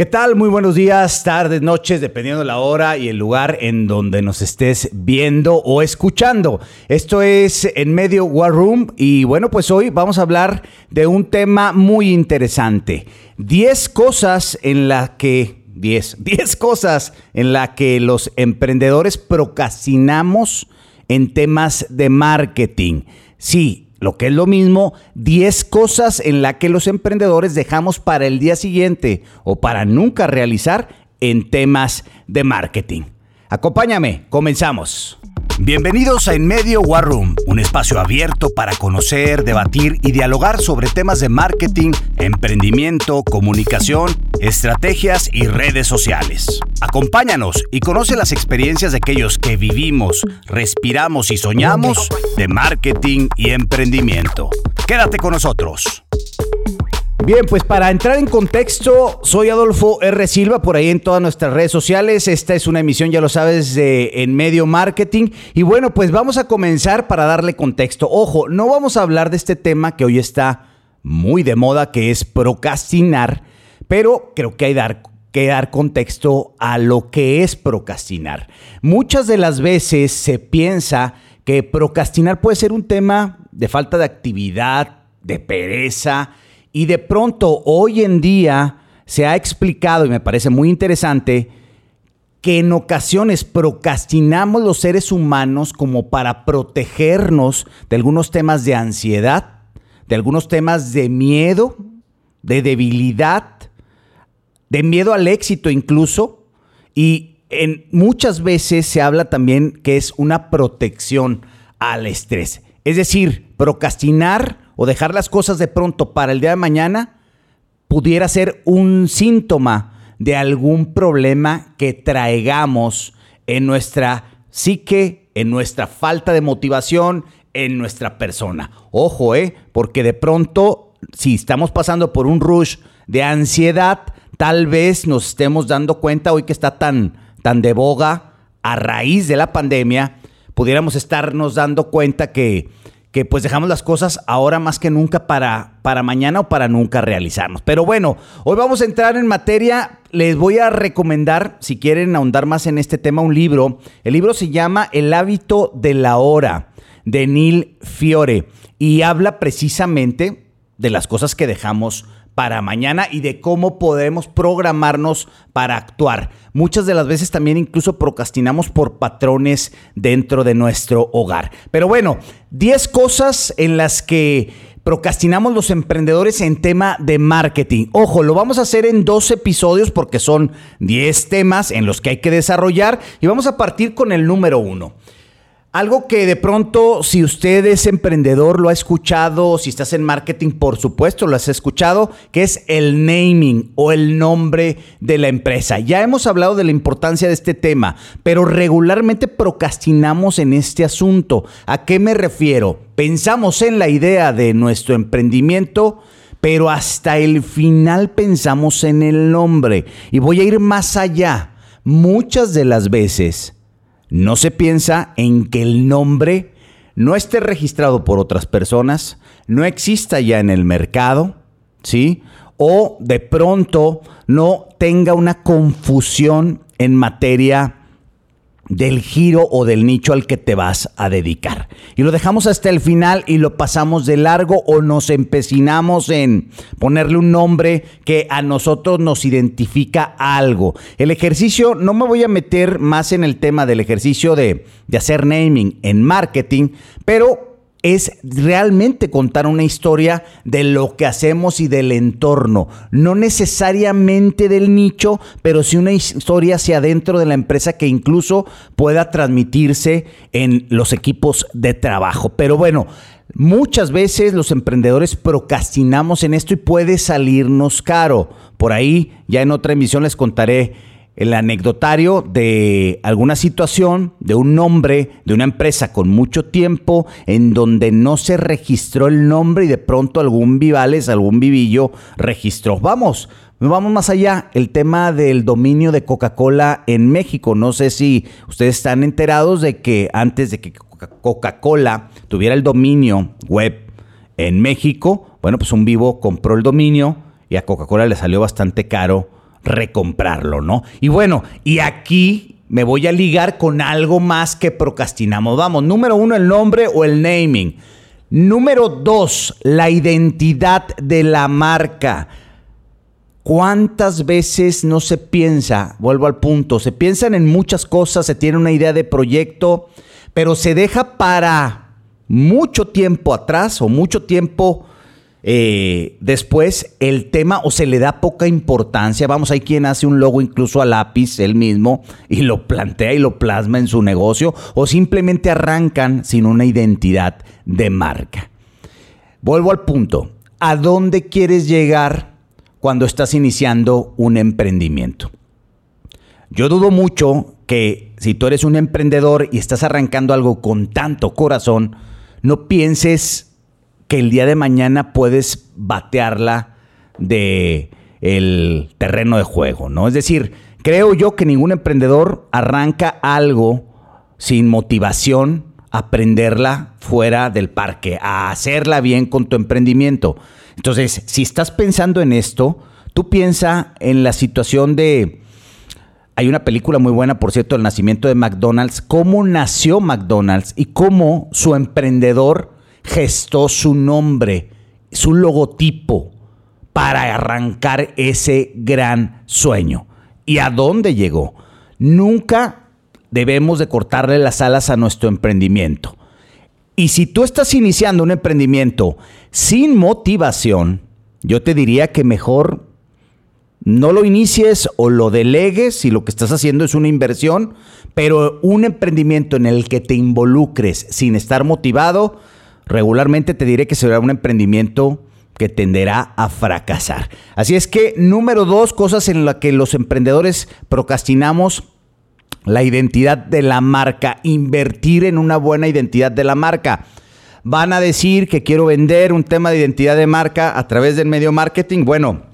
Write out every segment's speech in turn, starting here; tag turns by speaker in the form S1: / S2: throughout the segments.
S1: ¿Qué tal? Muy buenos días, tardes, noches, dependiendo de la hora y el lugar en donde nos estés viendo o escuchando. Esto es En Medio War Room y bueno, pues hoy vamos a hablar de un tema muy interesante. 10 cosas en las que 10, 10 cosas en las que los emprendedores procrastinamos en temas de marketing. Sí, lo que es lo mismo, 10 cosas en las que los emprendedores dejamos para el día siguiente o para nunca realizar en temas de marketing. Acompáñame, comenzamos. Bienvenidos a En Medio War Room, un espacio abierto para conocer, debatir y dialogar sobre temas de marketing, emprendimiento, comunicación, estrategias y redes sociales. Acompáñanos y conoce las experiencias de aquellos que vivimos, respiramos y soñamos de marketing y emprendimiento. Quédate con nosotros. Bien, pues para entrar en contexto, soy Adolfo R. Silva, por ahí en todas nuestras redes sociales. Esta es una emisión, ya lo sabes, de En Medio Marketing. Y bueno, pues vamos a comenzar para darle contexto. Ojo, no vamos a hablar de este tema que hoy está muy de moda, que es procrastinar, pero creo que hay que dar contexto a lo que es procrastinar. Muchas de las veces se piensa que procrastinar puede ser un tema de falta de actividad, de pereza, y de pronto hoy en día se ha explicado, y me parece muy interesante, que en ocasiones procrastinamos los seres humanos como para protegernos de algunos temas de ansiedad, de algunos temas de miedo, de debilidad, de miedo al éxito incluso, y en muchas veces se habla también que es una protección al estrés. Es decir, procrastinar o dejar las cosas de pronto para el día de mañana pudiera ser un síntoma de algún problema que traigamos en nuestra psique, en nuestra falta de motivación, en nuestra persona. Ojo, ¿eh? Porque de pronto, si estamos pasando por un rush de ansiedad, tal vez nos estemos dando cuenta hoy que está tan, tan de boga a raíz de la pandemia, pudiéramos estarnos dando cuenta que que pues dejamos las cosas ahora más que nunca para, para mañana o para nunca realizarnos. Pero bueno, hoy vamos a entrar en materia. Les voy a recomendar, si quieren ahondar más en este tema, un libro. El libro se llama El hábito de la hora, de Neil Fiore, y habla precisamente de las cosas que dejamos para mañana y de cómo podemos programarnos para actuar. Muchas de las veces también incluso procrastinamos por patrones dentro de nuestro hogar. Pero bueno, 10 cosas en las que procrastinamos los emprendedores en tema de marketing. Ojo, lo vamos a hacer en dos episodios porque son 10 temas en los que hay que desarrollar y vamos a partir con el número uno. Algo que de pronto, si usted es emprendedor, lo ha escuchado, si estás en marketing, por supuesto, lo has escuchado, que es el naming o el nombre de la empresa. Ya hemos hablado de la importancia de este tema, pero regularmente procrastinamos en este asunto. ¿A qué me refiero? Pensamos en la idea de nuestro emprendimiento, pero hasta el final pensamos en el nombre. Y voy a ir más allá. Muchas de las veces no se piensa en que el nombre no esté registrado por otras personas, no exista ya en el mercado, ¿sí? O de pronto no tenga una confusión en materia del giro o del nicho al que te vas a dedicar. Y lo dejamos hasta el final y lo pasamos de largo o nos empecinamos en ponerle un nombre que a nosotros nos identifica algo. El ejercicio, no me voy a meter más en el tema del ejercicio de, de hacer naming en marketing, pero es realmente contar una historia de lo que hacemos y del entorno, no necesariamente del nicho, pero sí una historia hacia adentro de la empresa que incluso pueda transmitirse en los equipos de trabajo. Pero bueno, muchas veces los emprendedores procrastinamos en esto y puede salirnos caro. Por ahí, ya en otra emisión les contaré el anecdotario de alguna situación, de un nombre, de una empresa con mucho tiempo, en donde no se registró el nombre y de pronto algún Vivales, algún Vivillo registró. Vamos, vamos más allá. El tema del dominio de Coca-Cola en México. No sé si ustedes están enterados de que antes de que Coca-Cola tuviera el dominio web en México, bueno, pues un vivo compró el dominio y a Coca-Cola le salió bastante caro recomprarlo, ¿no? Y bueno, y aquí me voy a ligar con algo más que procrastinamos. Vamos, número uno, el nombre o el naming. Número dos, la identidad de la marca. ¿Cuántas veces no se piensa? Vuelvo al punto, se piensan en muchas cosas, se tiene una idea de proyecto, pero se deja para mucho tiempo atrás o mucho tiempo eh, después el tema o se le da poca importancia. Vamos, hay quien hace un logo incluso a lápiz él mismo y lo plantea y lo plasma en su negocio o simplemente arrancan sin una identidad de marca. Vuelvo al punto. ¿A dónde quieres llegar cuando estás iniciando un emprendimiento? Yo dudo mucho que si tú eres un emprendedor y estás arrancando algo con tanto corazón, no pienses que el día de mañana puedes batearla de el terreno de juego, ¿no? Es decir, creo yo que ningún emprendedor arranca algo sin motivación aprenderla fuera del parque, a hacerla bien con tu emprendimiento. Entonces, si estás pensando en esto, tú piensa en la situación de hay una película muy buena, por cierto, El nacimiento de McDonald's, cómo nació McDonald's y cómo su emprendedor gestó su nombre, su logotipo para arrancar ese gran sueño. ¿Y a dónde llegó? Nunca debemos de cortarle las alas a nuestro emprendimiento. Y si tú estás iniciando un emprendimiento sin motivación, yo te diría que mejor no lo inicies o lo delegues si lo que estás haciendo es una inversión, pero un emprendimiento en el que te involucres sin estar motivado, regularmente te diré que será un emprendimiento que tenderá a fracasar. Así es que, número dos, cosas en las que los emprendedores procrastinamos, la identidad de la marca, invertir en una buena identidad de la marca. Van a decir que quiero vender un tema de identidad de marca a través del medio marketing. Bueno,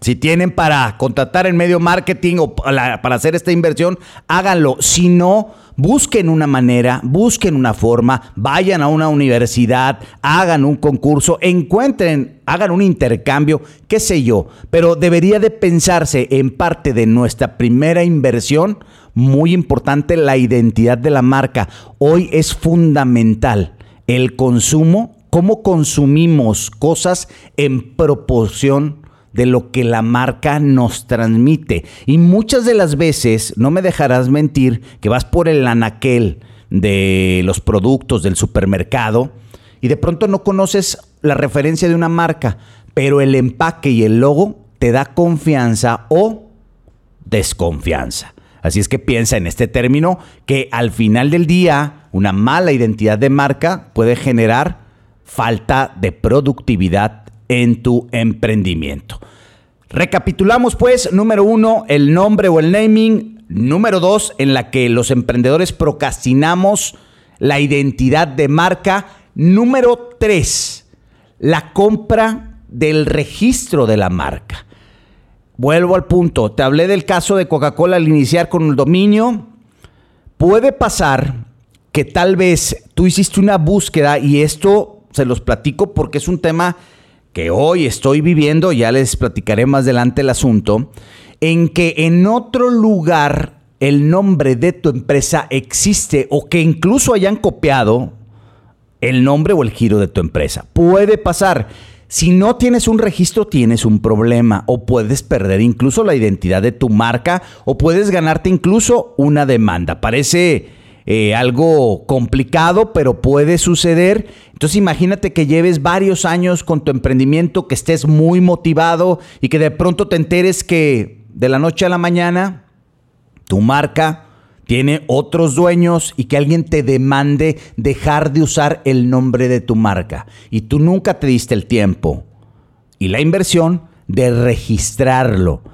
S1: si tienen para contratar en medio marketing o para hacer esta inversión, háganlo. Si no, busquen una manera, busquen una forma, vayan a una universidad, hagan un concurso, encuentren, hagan un intercambio, qué sé yo. Pero debería de pensarse en parte de nuestra primera inversión, muy importante la identidad de la marca. Hoy es fundamental el consumo, cómo consumimos cosas en proporción de lo que la marca nos transmite. Y muchas de las veces, no me dejarás mentir, que vas por el anaquel de los productos del supermercado y de pronto no conoces la referencia de una marca, pero el empaque y el logo te da confianza o desconfianza. Así es que piensa en este término que al final del día una mala identidad de marca puede generar falta de productividad en tu emprendimiento. Recapitulamos pues, número uno, el nombre o el naming. Número dos, en la que los emprendedores procrastinamos la identidad de marca. Número tres, la compra del registro de la marca. Vuelvo al punto, te hablé del caso de Coca-Cola al iniciar con el dominio. Puede pasar que tal vez tú hiciste una búsqueda y esto se los platico porque es un tema que hoy estoy viviendo, ya les platicaré más adelante el asunto, en que en otro lugar el nombre de tu empresa existe o que incluso hayan copiado el nombre o el giro de tu empresa. Puede pasar. Si no tienes un registro, tienes un problema o puedes perder incluso la identidad de tu marca o puedes ganarte incluso una demanda. Parece eh, algo complicado, pero puede suceder. Entonces imagínate que lleves varios años con tu emprendimiento, que estés muy motivado y que de pronto te enteres que de la noche a la mañana tu marca tiene otros dueños y que alguien te demande dejar de usar el nombre de tu marca. Y tú nunca te diste el tiempo y la inversión de registrarlo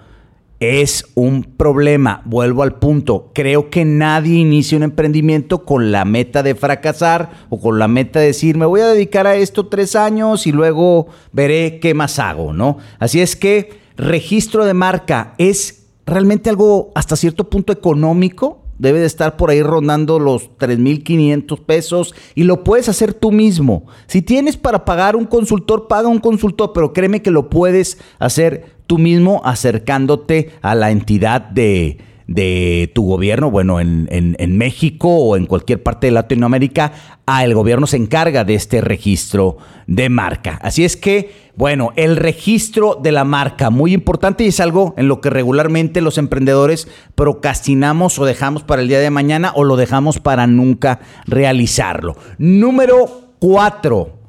S1: es un problema. Vuelvo al punto. Creo que nadie inicia un emprendimiento con la meta de fracasar o con la meta de decir, me voy a dedicar a esto tres años y luego veré qué más hago, ¿no? Así es que registro de marca es realmente algo hasta cierto punto económico debe de estar por ahí rondando los 3.500 pesos y lo puedes hacer tú mismo. Si tienes para pagar un consultor, paga un consultor, pero créeme que lo puedes hacer tú mismo acercándote a la entidad de, de tu gobierno, bueno, en, en, México o en cualquier parte de Latinoamérica, a el gobierno se encarga de este registro de marca. Así es que, bueno, el registro de la marca, muy importante y es algo en lo que regularmente los emprendedores procrastinamos o dejamos para el día de mañana o lo dejamos para nunca realizarlo. Número cuatro,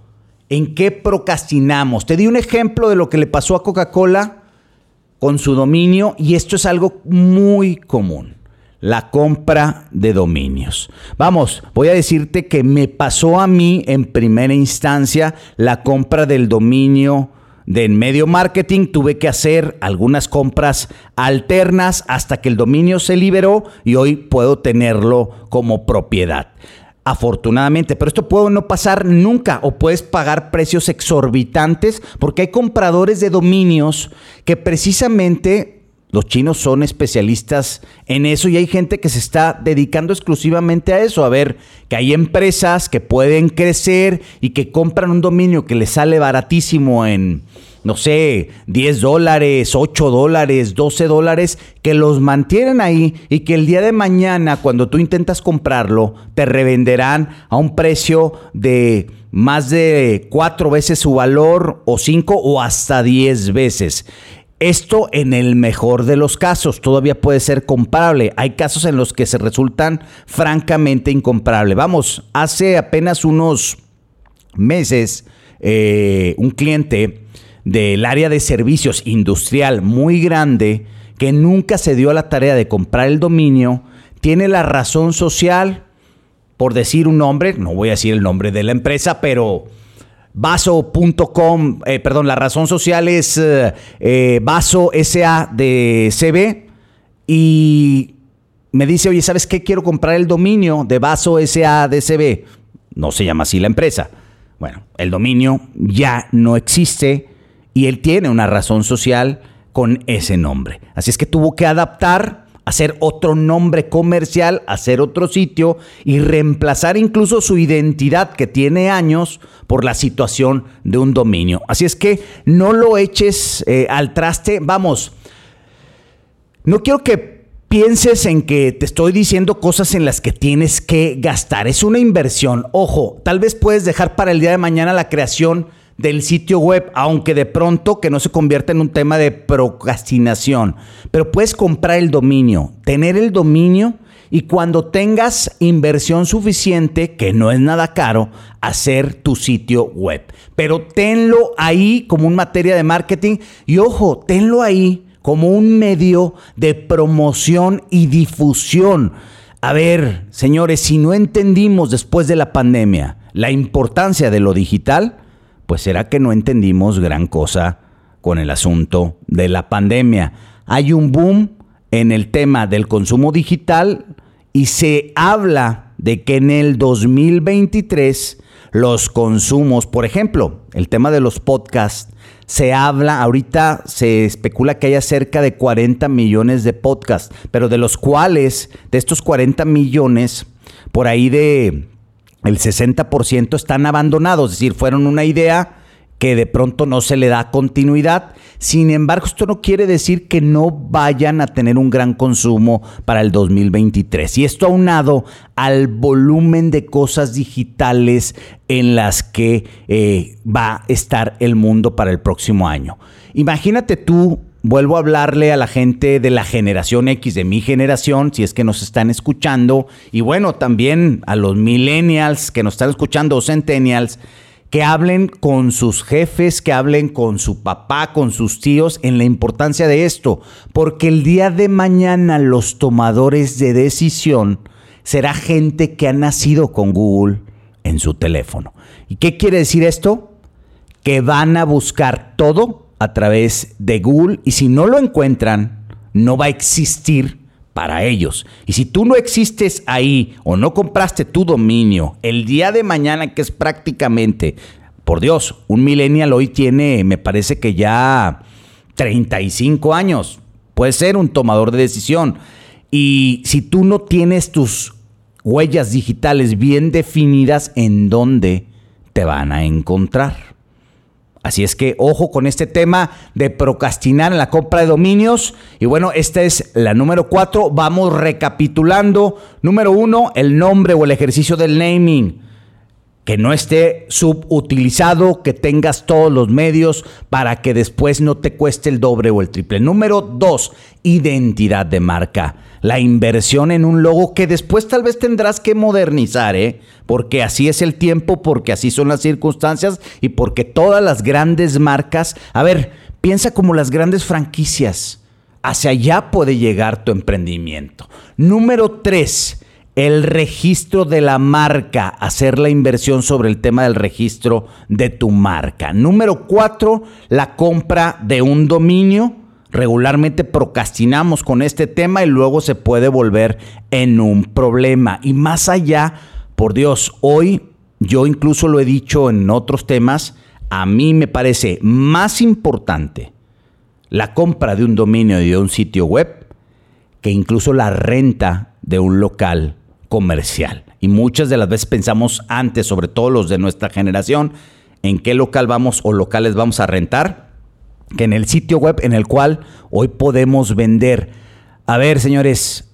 S1: ¿en qué procrastinamos? Te di un ejemplo de lo que le pasó a Coca-Cola con su dominio y esto es algo muy común. La compra de dominios. Vamos, voy a decirte que me pasó a mí en primera instancia la compra del dominio de en medio marketing. Tuve que hacer algunas compras alternas hasta que el dominio se liberó y hoy puedo tenerlo como propiedad afortunadamente, pero esto puede no pasar nunca o puedes pagar precios exorbitantes porque hay compradores de dominios que precisamente los chinos son especialistas en eso y hay gente que se está dedicando exclusivamente a eso, a ver que hay empresas que pueden crecer y que compran un dominio que les sale baratísimo en no sé, 10 dólares, 8 dólares, 12 dólares, que los mantienen ahí y que el día de mañana, cuando tú intentas comprarlo, te revenderán a un precio de más de cuatro veces su valor o cinco o hasta 10 veces. Esto en el mejor de los casos todavía puede ser comparable. Hay casos en los que se resultan francamente incomparable. Vamos, hace apenas unos meses eh, un cliente del área de servicios industrial muy grande que nunca se dio a la tarea de comprar el dominio, tiene la razón social, por decir un nombre, no voy a decir el nombre de la empresa, pero vaso.com, eh, perdón, la razón social es eh, eh, Vaso SA y me dice, oye, ¿sabes qué? Quiero comprar el dominio de Vaso SA. No se llama así la empresa. Bueno, el dominio ya no existe y él tiene una razón social con ese nombre. Así es que tuvo que adaptar, hacer otro nombre comercial, hacer otro sitio y reemplazar incluso su identidad que tiene años por la situación de un dominio. Así es que no lo eches eh, al traste. Vamos, no quiero que pienses en que te estoy diciendo cosas en las que tienes que gastar. Es una inversión. Ojo, tal vez puedes dejar para el día de mañana la creación del sitio web, aunque de pronto que no se convierta en un tema de procrastinación. Pero puedes comprar el dominio, tener el dominio y cuando tengas inversión suficiente, que no es nada caro, hacer tu sitio web. Pero tenlo ahí como un materia de marketing y ojo, tenlo ahí como un medio de promoción y difusión. A ver, señores, si no entendimos después de la pandemia la importancia de lo digital, pues será que no entendimos gran cosa con el asunto de la pandemia. Hay un boom en el tema del consumo digital y se habla de que en el 2023 los consumos, por ejemplo, el tema de los podcasts, se habla, ahorita se especula que haya cerca de 40 millones de podcasts, pero de los cuales, de estos 40 millones, por ahí de el 60% están abandonados, es decir, fueron una idea que de pronto no se le da continuidad. Sin embargo, esto no quiere decir que no vayan a tener un gran consumo para el 2023. Y esto aunado al volumen de cosas digitales en las que eh, va a estar el mundo para el próximo año. Imagínate tú vuelvo a hablarle a la gente de la generación X, de mi generación, si es que nos están escuchando, y bueno, también a los millennials que nos están escuchando o centennials, que hablen con sus jefes, que hablen con su papá, con sus tíos en la importancia de esto, porque el día de mañana los tomadores de decisión será gente que ha nacido con Google en su teléfono. ¿Y qué quiere decir esto? Que van a buscar todo a través de Google y si no lo encuentran, no va a existir para ellos. Y si tú no existes ahí o no compraste tu dominio el día de mañana, que es prácticamente, por Dios, un millennial hoy tiene, me parece que ya 35 años, puede ser un tomador de decisión. Y si tú no tienes tus huellas digitales bien definidas, ¿en dónde te van a encontrar? Así es que ojo con este tema de procrastinar en la compra de dominios. Y bueno, esta es la número cuatro. Vamos recapitulando. Número uno, el nombre o el ejercicio del naming que no esté subutilizado, que tengas todos los medios para que después no te cueste el doble o el triple. Número dos, identidad de marca. La inversión en un logo que después tal vez tendrás que modernizar, ¿eh? porque así es el tiempo, porque así son las circunstancias y porque todas las grandes marcas, a ver, piensa como las grandes franquicias. Hacia allá puede llegar tu emprendimiento. Número tres, el registro de la marca, hacer la inversión sobre el tema del registro de tu marca. Número cuatro, la compra de un dominio. Regularmente procrastinamos con este tema y luego se puede volver en un problema. Y más allá, por Dios, hoy yo incluso lo he dicho en otros temas, a mí me parece más importante la compra de un dominio y de un sitio web que incluso la renta de un local comercial. Y muchas de las veces pensamos antes, sobre todo los de nuestra generación, en qué local vamos o locales vamos a rentar, que en el sitio web en el cual hoy podemos vender. A ver, señores,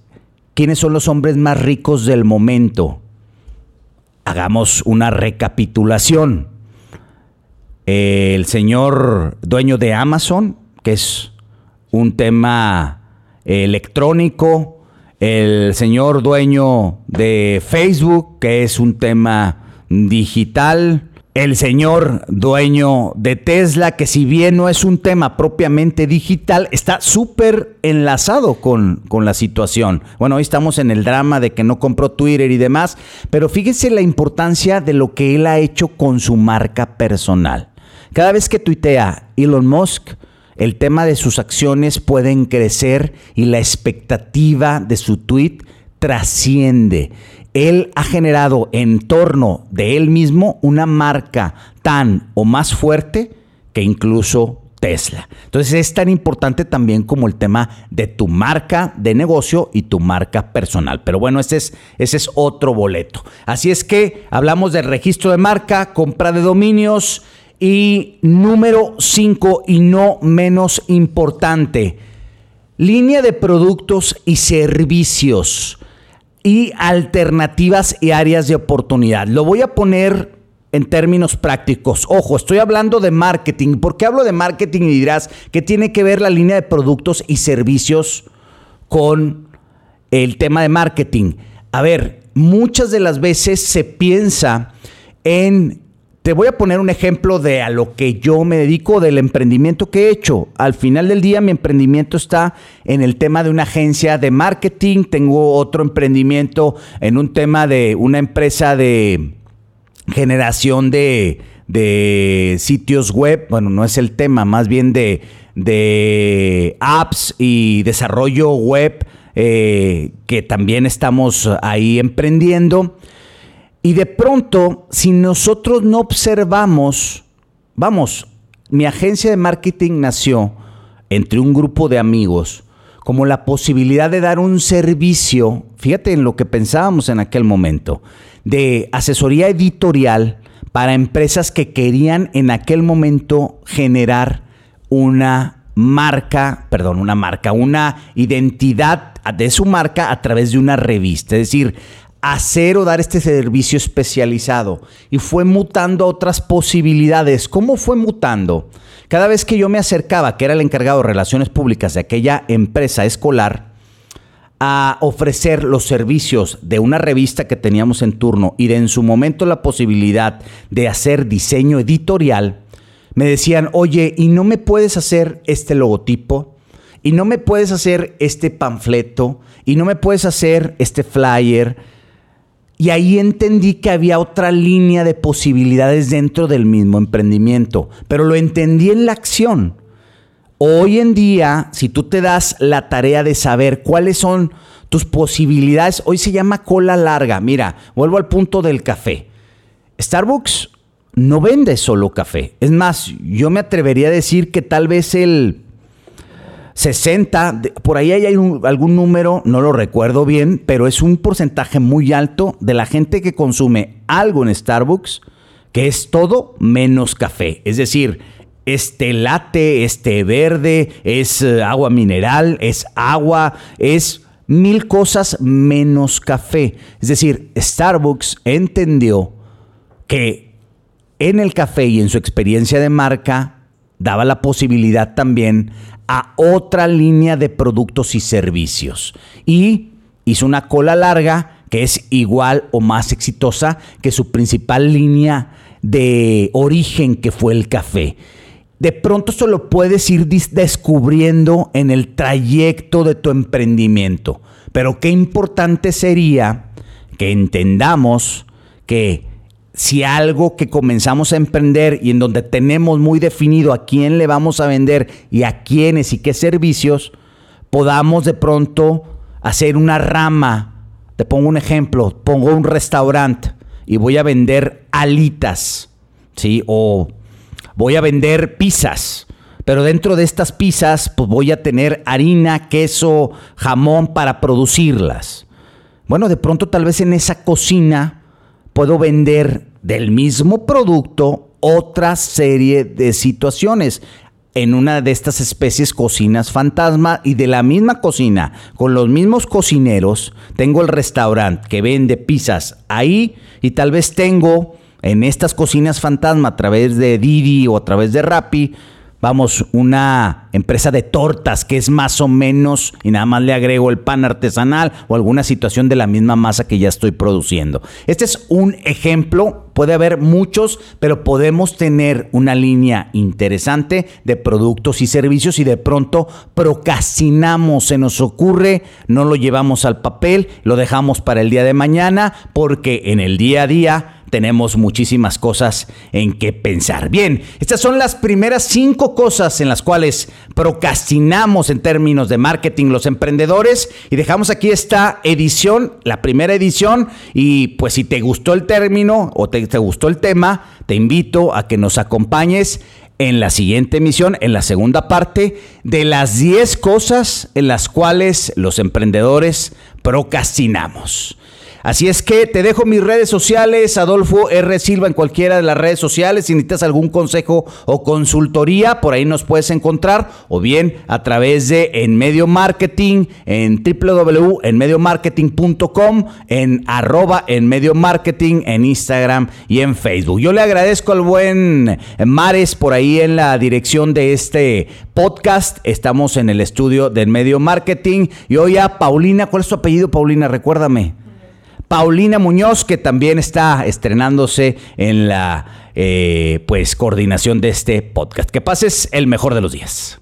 S1: ¿quiénes son los hombres más ricos del momento? Hagamos una recapitulación. El señor dueño de Amazon, que es un tema electrónico, el señor dueño de Facebook, que es un tema digital, el señor dueño de Tesla, que si bien no es un tema propiamente digital, está súper enlazado con, con, la situación. Bueno, hoy estamos en el drama de que no compró Twitter y demás, pero fíjese la importancia de lo que él ha hecho con su marca personal. Cada vez que tuitea Elon Musk, el tema de sus acciones pueden crecer y la expectativa de su tweet trasciende. Él ha generado en torno de él mismo una marca tan o más fuerte que incluso Tesla. Entonces es tan importante también como el tema de tu marca de negocio y tu marca personal. Pero bueno, ese es, ese es otro boleto. Así es que hablamos del registro de marca, compra de dominios y número 5 y no menos importante, línea de productos y servicios y alternativas y áreas de oportunidad. Lo voy a poner en términos prácticos. Ojo, estoy hablando de marketing. ¿Por qué hablo de marketing y dirás que tiene que ver la línea de productos y servicios con el tema de marketing? A ver, muchas de las veces se piensa en te voy a poner un ejemplo de a lo que yo me dedico, del emprendimiento que he hecho. Al final del día mi emprendimiento está en el tema de una agencia de marketing, tengo otro emprendimiento en un tema de una empresa de generación de, sitios web, bueno, no es el tema, más bien de, de apps y desarrollo web eh, que también estamos ahí emprendiendo. Y de pronto, si nosotros no observamos, vamos, mi agencia de marketing nació entre un grupo de amigos como la posibilidad de dar un servicio, fíjate en lo que pensábamos en aquel momento, de asesoría editorial para empresas que querían en aquel momento generar una marca, perdón, una marca, una identidad de su marca a través de una revista. Es decir, hacer o dar este servicio especializado y fue mutando a otras posibilidades. ¿Cómo fue mutando? Cada vez que yo me acercaba, que era el encargado de relaciones públicas de aquella empresa escolar, a ofrecer los servicios de una revista que teníamos en turno y de en su momento la posibilidad de hacer diseño editorial, me decían, oye, ¿y no me puedes hacer este logotipo? ¿Y no me puedes hacer este panfleto? ¿Y no me puedes hacer este flyer? Y ahí entendí que había otra línea de posibilidades dentro del mismo emprendimiento, pero lo entendí en la acción. Hoy en día, si tú te das la tarea de saber cuáles son tus posibilidades, hoy se llama cola larga. Mira, vuelvo al punto del café. Starbucks no vende solo café. Es más, yo me atrevería a decir que tal vez el 60, por ahí hay algún número, no lo recuerdo bien, pero es un porcentaje muy alto de la gente que consume algo en Starbucks, que es todo menos café. Es decir, este latte, este verde, es eh, agua mineral, es agua, es mil cosas menos café. Es decir, Starbucks entendió que en el café y en su experiencia de marca daba la posibilidad también a otra línea de productos y servicios. Y hizo una cola larga que es igual o más exitosa que su principal línea de origen que fue el café. De pronto eso lo puedes ir descubriendo en el trayecto de tu emprendimiento. Pero qué importante sería que entendamos que si algo que comenzamos a emprender y en donde tenemos muy definido a quién le vamos a vender y a quiénes y qué servicios, podamos de pronto hacer una rama. Te pongo un ejemplo, pongo un restaurante y voy a vender alitas, ¿sí? O voy a vender pizzas. Pero dentro de estas pizzas, pues voy a tener harina, queso, jamón para producirlas. Bueno, de pronto tal vez en esa cocina puedo vender del mismo producto otra serie de situaciones. En una de estas especies cocinas fantasma y de la misma cocina, con los mismos cocineros, tengo el restaurante que vende pizzas ahí y tal vez tengo en estas cocinas fantasma a través de Didi o a través de Rappi, vamos, una empresa de tortas que es más o menos, y nada más le agrego el pan artesanal o alguna situación de la misma masa que ya estoy produciendo. Este es un ejemplo, puede haber muchos, pero podemos tener una línea interesante de productos y servicios y de pronto procrastinamos, se nos ocurre, no lo llevamos al papel, lo dejamos para el día de mañana, porque en el día a día tenemos muchísimas cosas en que pensar. Bien, estas son las primeras cinco cosas en las cuales procrastinamos en términos de marketing los emprendedores y dejamos aquí esta edición, la primera edición y pues si te gustó el término o te, gustó el tema, te invito a que nos acompañes en la siguiente emisión, en la segunda parte, de las 10 cosas en las cuales los emprendedores procrastinamos. Así es que te dejo mis redes sociales, Adolfo R. Silva en cualquiera de las redes sociales. Si necesitas algún consejo o consultoría, por ahí nos puedes encontrar. O bien a través de En Medio Marketing, en www.enmediomarketing.com, en arroba en Medio Marketing, en Instagram y en Facebook. Yo le agradezco al buen Mares por ahí en la dirección de este podcast. Estamos en el estudio del Medio Marketing. Y hoy a Paulina, ¿cuál es tu apellido, Paulina? Recuérdame. Paulina Muñoz, que también está estrenándose en la eh, pues, coordinación de este podcast. Que pases el mejor de los días.